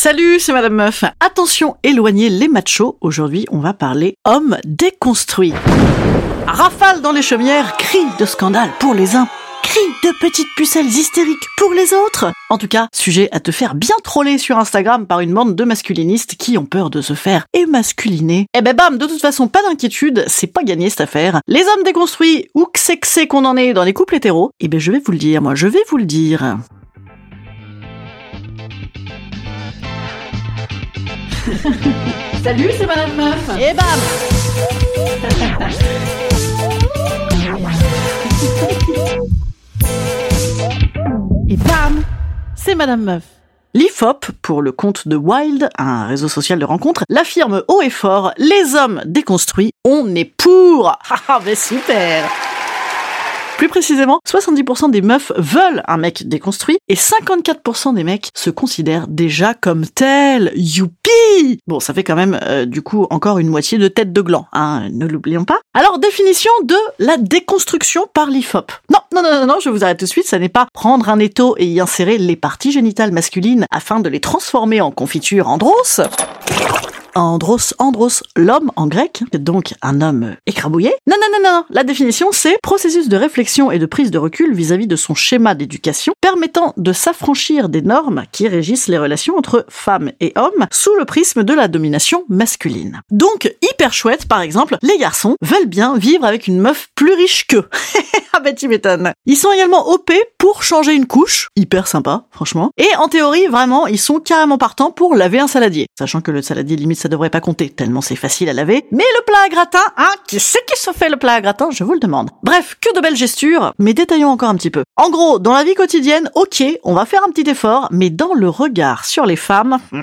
Salut, c'est Madame Meuf. Attention, éloignez les machos. Aujourd'hui, on va parler hommes déconstruits. Rafale dans les chaumières, cri de scandale pour les uns, cri de petites pucelles hystériques pour les autres. En tout cas, sujet à te faire bien troller sur Instagram par une bande de masculinistes qui ont peur de se faire émasculiner. Eh ben bam, de toute façon, pas d'inquiétude, c'est pas gagné cette affaire. Les hommes déconstruits, où que c'est que c'est qu'on en est dans les couples hétéros, eh ben je vais vous le dire, moi je vais vous le dire. Salut, c'est Madame Meuf. Et bam Et bam C'est Madame Meuf. L'IFOP, pour le compte de Wild, un réseau social de rencontres, l'affirme haut et fort, les hommes déconstruits, on est pour Ah mais super plus précisément, 70% des meufs veulent un mec déconstruit et 54% des mecs se considèrent déjà comme tels. Youpi Bon, ça fait quand même euh, du coup encore une moitié de tête de gland, hein, ne l'oublions pas. Alors, définition de la déconstruction par l'IFOP. Non, non, non, non, non, je vous arrête tout de suite, ça n'est pas prendre un étau et y insérer les parties génitales masculines afin de les transformer en confiture andros. Andros, andros, l'homme en grec, donc un homme écrabouillé. Non, non, non, non, la définition c'est processus de réflexion et de prise de recul vis-à-vis de son schéma d'éducation permettant de s'affranchir des normes qui régissent les relations entre femmes et hommes sous le prisme de la domination masculine. Donc, hyper chouette, par exemple, les garçons veulent bien vivre avec une meuf plus riche qu'eux. ah bah tu m'étonnes. Ils sont également OP pour changer une couche, hyper sympa, franchement. Et en théorie, vraiment, ils sont carrément partants pour laver un saladier. Sachant que le saladier, limite, ça devrait pas compter, tellement c'est facile à laver. Mais le plat à gratin, hein, qui c'est qui se fait le plat à gratin, je vous le demande. Bref, que de belles gestures, mais détaillons encore un petit peu. En gros, dans la vie quotidienne, ok, on va faire un petit effort, mais dans le regard sur les femmes,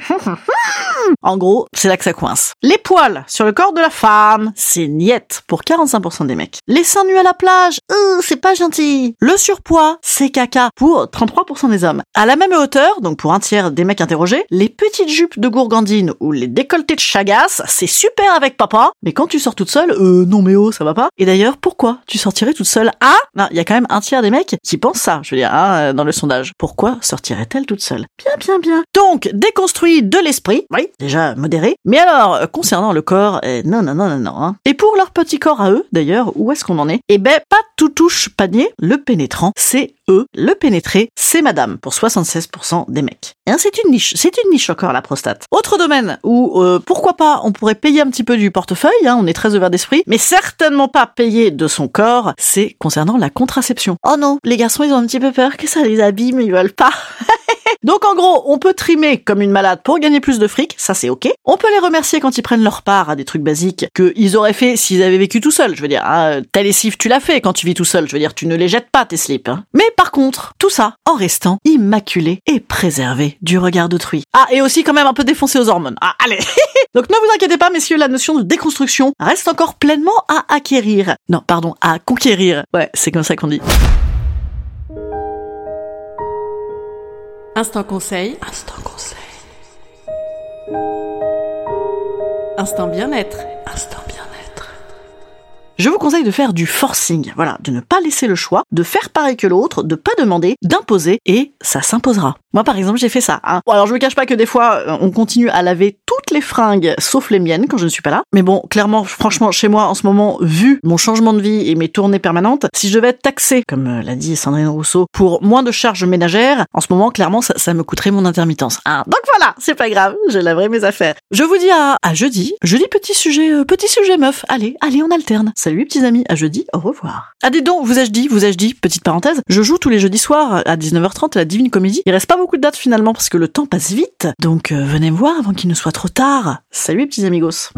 en gros, c'est là que ça coince. Les poils sur le corps de la femme, c'est niette pour 45% des mecs. Les seins nus à la plage, euh, c'est pas gentil. Le surpoids, c'est caca pour 33% des hommes. À la même hauteur, donc pour un tiers des mecs interrogés, les petites jupes de gourgandine ou les décolletés de chagasse, c'est super avec papa, mais quand tu sors toute seule, euh, non mais oh, ça va pas. Et d'ailleurs, pourquoi tu sortirais toute seule Ah, non, il y a quand même un tiers des mecs qui pensent ça, je veux dire, hein, dans le sondage. Pourquoi sortirait-elle toute seule? Bien, bien, bien. Donc, déconstruit de l'esprit, oui, déjà modéré. Mais alors, concernant le corps, euh, non, non, non, non, non. Hein. Et pour leur petit corps à eux, d'ailleurs, où est-ce qu'on en est? Eh ben, pas tout touche panier, le pénétrant, c'est eux, le pénétré, c'est madame, pour 76% des mecs. Hein, c'est une niche, c'est une niche encore la prostate. Autre domaine où, euh, pourquoi pas, on pourrait payer un petit peu du portefeuille, hein, on est très ouvert d'esprit, mais certainement pas payer de son corps, c'est concernant la contraception. Oh non, les garçons ils ont un petit peu peur que ça les abîme, ils veulent pas. Donc en gros, on peut trimer comme une malade pour gagner plus de fric, ça c'est ok. On peut les remercier quand ils prennent leur part à des trucs basiques qu'ils auraient fait s'ils avaient vécu tout seuls. Je veux dire, hein, ta lessive tu l'as fait quand tu vis tout seul. Je veux dire, tu ne les jettes pas tes slips. Hein. Mais par contre, tout ça en restant immaculé et préservé du regard d'autrui. Ah, et aussi quand même un peu défoncé aux hormones. Ah, allez Donc ne vous inquiétez pas, messieurs, la notion de déconstruction reste encore pleinement à acquérir. Non, pardon, à conquérir. Ouais, c'est comme ça qu'on dit. Instant conseil. Instant conseil. Instant bien-être. Instant bien-être. Je vous conseille de faire du forcing, voilà, de ne pas laisser le choix, de faire pareil que l'autre, de pas demander, d'imposer, et ça s'imposera. Moi, par exemple, j'ai fait ça. Hein. Bon, alors je me cache pas que des fois, euh, on continue à laver toutes les fringues, sauf les miennes, quand je ne suis pas là. Mais bon, clairement, franchement, chez moi, en ce moment, vu mon changement de vie et mes tournées permanentes, si je devais être taxée, comme euh, l'a dit Sandrine Rousseau, pour moins de charges ménagères, en ce moment, clairement, ça, me coûterait mon intermittence. Hein. Donc voilà, c'est pas grave, je laverai mes affaires. Je vous dis à, à jeudi. Jeudi, petit sujet, euh, petit sujet meuf. Allez, allez, on alterne. Salut petits amis, à jeudi, au revoir. Ah dis donc, vous ai-je dit, vous ai-je dit, petite parenthèse, je joue tous les jeudis soirs à 19h30 à la Divine Comédie. Il reste pas beaucoup de dates finalement parce que le temps passe vite. Donc euh, venez me voir avant qu'il ne soit trop tard. Salut petits amigos.